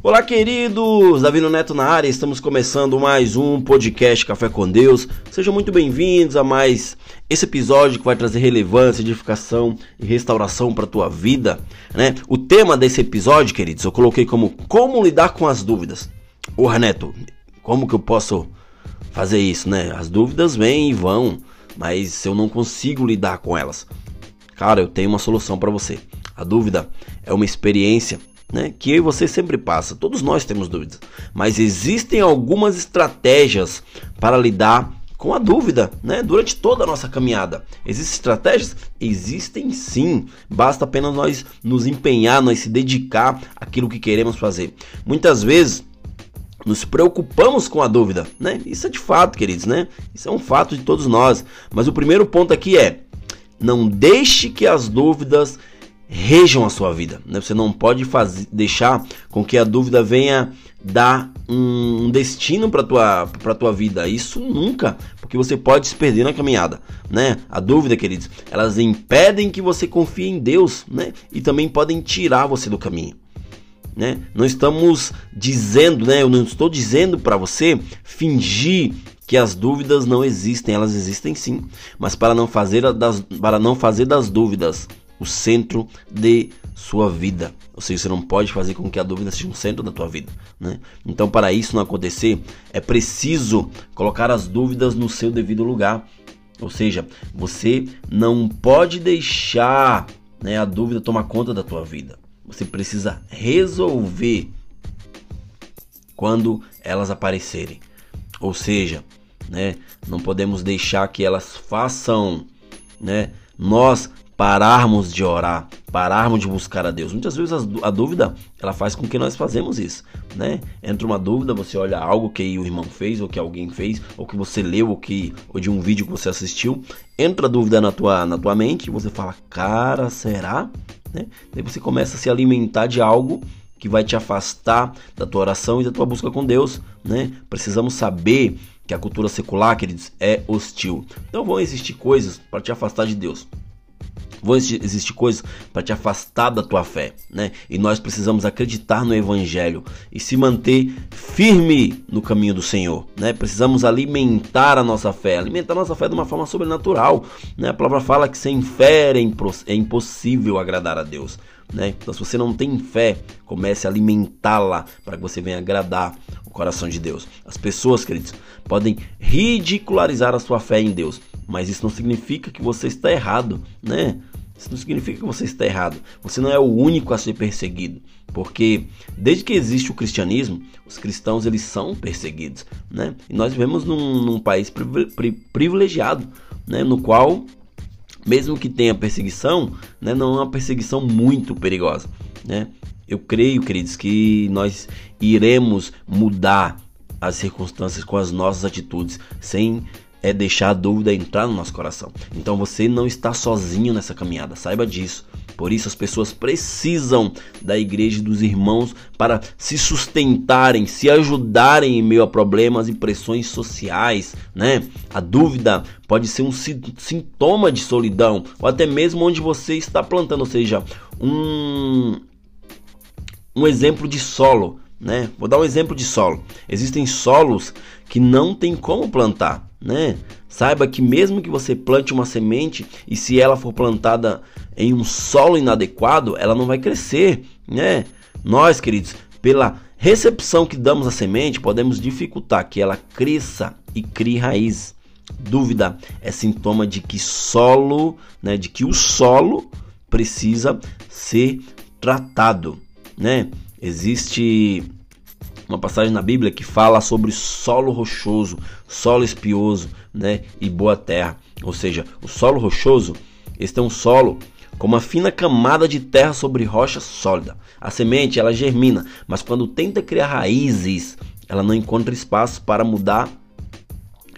Olá, queridos! Davi Neto na área, estamos começando mais um podcast Café com Deus. Sejam muito bem-vindos a mais esse episódio que vai trazer relevância, edificação e restauração para a tua vida, né? O tema desse episódio, queridos, eu coloquei como como lidar com as dúvidas. Ô, Neto, como que eu posso fazer isso, né? As dúvidas vêm e vão, mas eu não consigo lidar com elas. Cara, eu tenho uma solução para você. A dúvida é uma experiência né, que eu e você sempre passa. Todos nós temos dúvidas, mas existem algumas estratégias para lidar com a dúvida, né? Durante toda a nossa caminhada. Existem estratégias? Existem sim. Basta apenas nós nos empenhar, nós se dedicar àquilo que queremos fazer. Muitas vezes nos preocupamos com a dúvida, né? Isso é de fato, queridos, né? Isso é um fato de todos nós. Mas o primeiro ponto aqui é: não deixe que as dúvidas rejam a sua vida. Né? Você não pode fazer, deixar com que a dúvida venha dar um destino para tua para tua vida. Isso nunca, porque você pode se perder na caminhada, né? A dúvida, queridos, elas impedem que você confie em Deus, né? E também podem tirar você do caminho. Né? Não estamos dizendo, né? Eu não estou dizendo para você fingir que as dúvidas não existem, elas existem sim, mas para não fazer das, para não fazer das dúvidas o centro de sua vida. Ou seja, você não pode fazer com que a dúvida seja um centro da tua vida. Né? Então, para isso não acontecer, é preciso colocar as dúvidas no seu devido lugar. Ou seja, você não pode deixar né, a dúvida tomar conta da tua vida. Você precisa resolver quando elas aparecerem. Ou seja, né, não podemos deixar que elas façam né, nós pararmos de orar, pararmos de buscar a Deus. Muitas vezes a dúvida ela faz com que nós fazemos isso, né? Entra uma dúvida, você olha algo que o irmão fez, ou que alguém fez, ou que você leu, ou que ou de um vídeo que você assistiu, entra a dúvida na tua na tua mente e você fala, cara, será? Né? Daí você começa a se alimentar de algo que vai te afastar da tua oração e da tua busca com Deus, né? Precisamos saber que a cultura secular, queridos, é hostil. Então vão existir coisas para te afastar de Deus. Vão existir coisas para te afastar da tua fé, né? E nós precisamos acreditar no evangelho e se manter firme no caminho do Senhor, né? Precisamos alimentar a nossa fé, alimentar a nossa fé de uma forma sobrenatural, né? A palavra fala que sem fé é, impossível agradar a Deus. Né? Então, se você não tem fé, comece a alimentá-la para que você venha agradar o coração de Deus. As pessoas, queridos, podem ridicularizar a sua fé em Deus, mas isso não significa que você está errado, né? Isso não significa que você está errado. Você não é o único a ser perseguido, porque desde que existe o cristianismo, os cristãos eles são perseguidos, né? E nós vivemos num, num país privilegiado, né? No qual mesmo que tenha perseguição, né, não é uma perseguição muito perigosa, né? Eu creio, queridos, que nós iremos mudar as circunstâncias com as nossas atitudes, sem é deixar a dúvida entrar no nosso coração. Então você não está sozinho nessa caminhada, saiba disso. Por isso as pessoas precisam da igreja e dos irmãos para se sustentarem, se ajudarem em meio a problemas e pressões sociais, né? A dúvida pode ser um sintoma de solidão ou até mesmo onde você está plantando, ou seja, um um exemplo de solo, né? Vou dar um exemplo de solo. Existem solos que não tem como plantar né? Saiba que mesmo que você plante uma semente e se ela for plantada em um solo inadequado, ela não vai crescer, né? Nós, queridos, pela recepção que damos à semente, podemos dificultar que ela cresça e crie raiz. Dúvida é sintoma de que solo, né, de que o solo precisa ser tratado, né? Existe uma passagem na Bíblia que fala sobre solo rochoso, solo espioso, né, e boa terra. Ou seja, o solo rochoso, este é um solo com uma fina camada de terra sobre rocha sólida. A semente ela germina, mas quando tenta criar raízes, ela não encontra espaço para mudar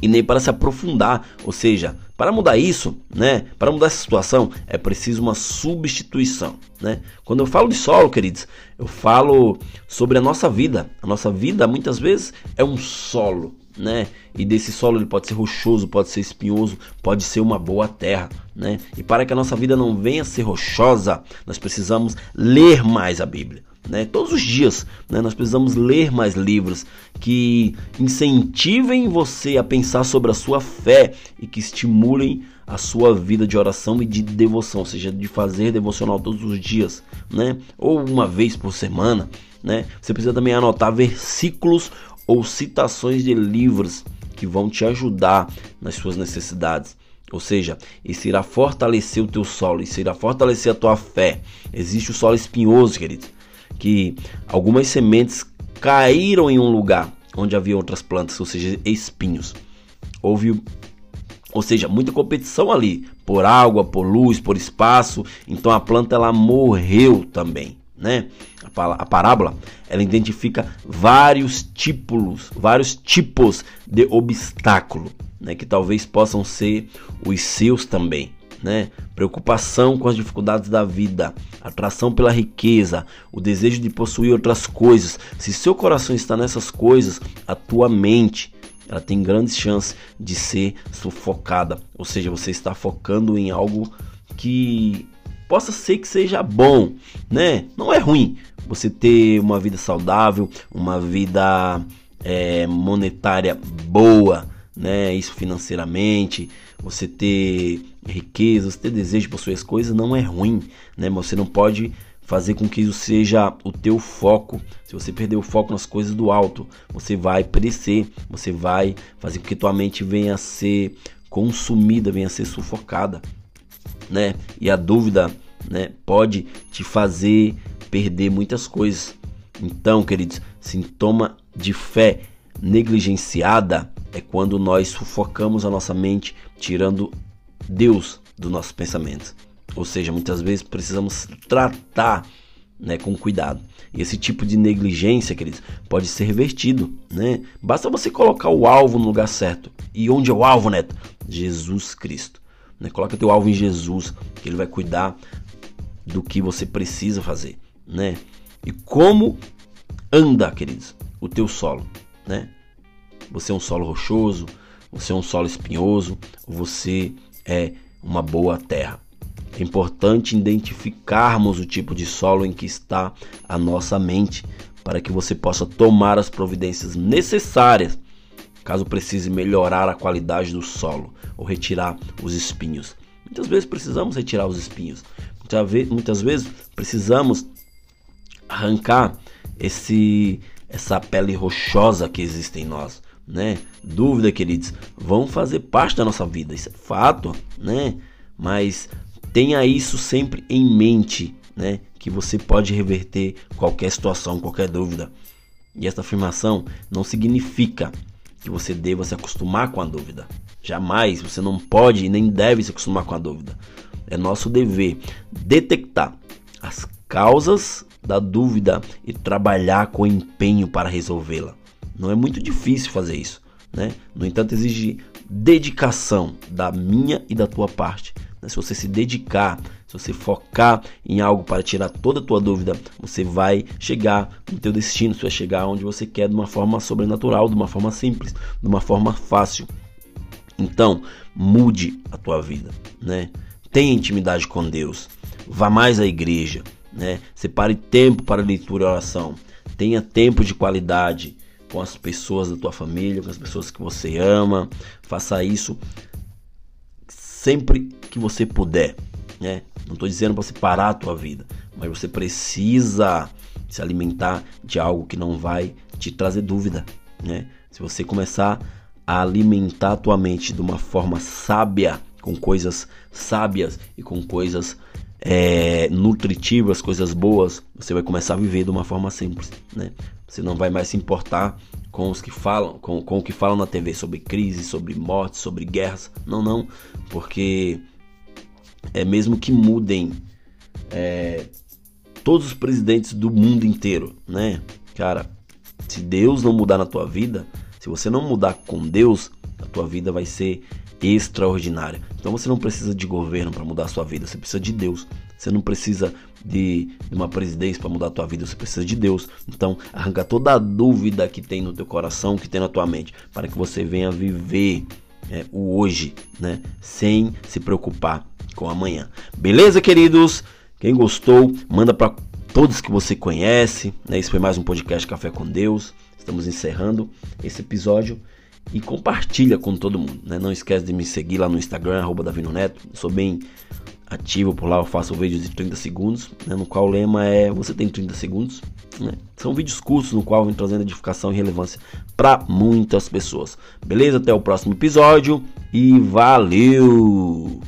e nem para se aprofundar, ou seja, para mudar isso, né? Para mudar essa situação é preciso uma substituição, né? Quando eu falo de solo, queridos, eu falo sobre a nossa vida. A nossa vida muitas vezes é um solo, né? E desse solo ele pode ser rochoso, pode ser espinhoso, pode ser uma boa terra, né? E para que a nossa vida não venha a ser rochosa, nós precisamos ler mais a Bíblia. Né? Todos os dias, né? Nós precisamos ler mais livros que incentivem você a pensar sobre a sua fé e que estimulem a sua vida de oração e de devoção, ou seja, de fazer devocional todos os dias, né? Ou uma vez por semana, né? Você precisa também anotar versículos ou citações de livros que vão te ajudar nas suas necessidades. Ou seja, isso irá fortalecer o teu solo, isso irá fortalecer a tua fé. Existe o solo espinhoso, querido, que algumas sementes caíram em um lugar onde havia outras plantas, ou seja, espinhos. Houve, ou seja, muita competição ali por água, por luz, por espaço. Então a planta ela morreu também, né? A parábola ela identifica vários tipos, vários tipos de obstáculo né, que talvez possam ser os seus também. Né? Preocupação com as dificuldades da vida, atração pela riqueza, o desejo de possuir outras coisas. Se seu coração está nessas coisas, a tua mente ela tem grandes chances de ser sufocada. Ou seja, você está focando em algo que possa ser que seja bom, né? Não é ruim você ter uma vida saudável, uma vida é, monetária boa, né? Isso financeiramente, você ter riqueza, você ter desejo por suas coisas não é ruim, né? Mas você não pode fazer com que isso seja o teu foco. Se você perder o foco nas coisas do alto, você vai perecer, você vai fazer com que tua mente venha a ser consumida, venha a ser sufocada, né? E a dúvida, né, pode te fazer perder muitas coisas. Então, queridos, sintoma de fé negligenciada é quando nós sufocamos a nossa mente, tirando Deus dos nossos pensamentos. Ou seja, muitas vezes precisamos tratar né, com cuidado. E esse tipo de negligência, queridos, pode ser revertido. Né? Basta você colocar o alvo no lugar certo. E onde é o alvo, Neto? Jesus Cristo. Né? Coloca teu alvo em Jesus, que ele vai cuidar do que você precisa fazer. Né? E como anda, queridos, o teu solo. Né? Você é um solo rochoso, você é um solo espinhoso, você é uma boa terra. É importante identificarmos o tipo de solo em que está a nossa mente para que você possa tomar as providências necessárias caso precise melhorar a qualidade do solo ou retirar os espinhos. Muitas vezes precisamos retirar os espinhos. Muitas vezes precisamos arrancar esse essa pele rochosa que existe em nós né? Dúvida, queridos, vão fazer parte da nossa vida, isso é fato, né? Mas tenha isso sempre em mente, né? Que você pode reverter qualquer situação, qualquer dúvida. E essa afirmação não significa que você deva se acostumar com a dúvida. Jamais, você não pode e nem deve se acostumar com a dúvida. É nosso dever detectar as causas da dúvida e trabalhar com empenho para resolvê-la. Não é muito difícil fazer isso, né? No entanto, exige dedicação da minha e da tua parte. Né? Se você se dedicar, se você focar em algo para tirar toda a tua dúvida, você vai chegar no teu destino, você vai chegar onde você quer de uma forma sobrenatural, de uma forma simples, de uma forma fácil. Então, mude a tua vida, né? Tenha intimidade com Deus. Vá mais à igreja, né? Separe tempo para leitura e oração. Tenha tempo de qualidade com as pessoas da tua família, com as pessoas que você ama. Faça isso sempre que você puder, né? Não estou dizendo para você parar a tua vida, mas você precisa se alimentar de algo que não vai te trazer dúvida, né? Se você começar a alimentar a tua mente de uma forma sábia, com coisas sábias e com coisas é, nutritivas, coisas boas, você vai começar a viver de uma forma simples, né? Você não vai mais se importar com os que falam, com, com o que falam na TV sobre crise, sobre morte, sobre guerras. Não, não, porque é mesmo que mudem é, todos os presidentes do mundo inteiro, né? Cara, se Deus não mudar na tua vida, se você não mudar com Deus, a tua vida vai ser extraordinária. Então você não precisa de governo para mudar a sua vida, você precisa de Deus. Você não precisa de, uma presidência para mudar a tua vida, você precisa de Deus. Então, arranca toda a dúvida que tem no teu coração, que tem na tua mente, para que você venha viver é, o hoje, né? Sem se preocupar com amanhã. Beleza, queridos? Quem gostou, manda para todos que você conhece. Né? Esse foi mais um podcast Café com Deus. Estamos encerrando esse episódio e compartilha com todo mundo. Né? Não esquece de me seguir lá no Instagram, arroba Davino Neto. Sou bem ativo por lá, eu faço vídeos de 30 segundos, né? no qual o lema é você tem 30 segundos. Né? São vídeos curtos no qual eu vem trazendo edificação e relevância para muitas pessoas. Beleza? Até o próximo episódio e valeu!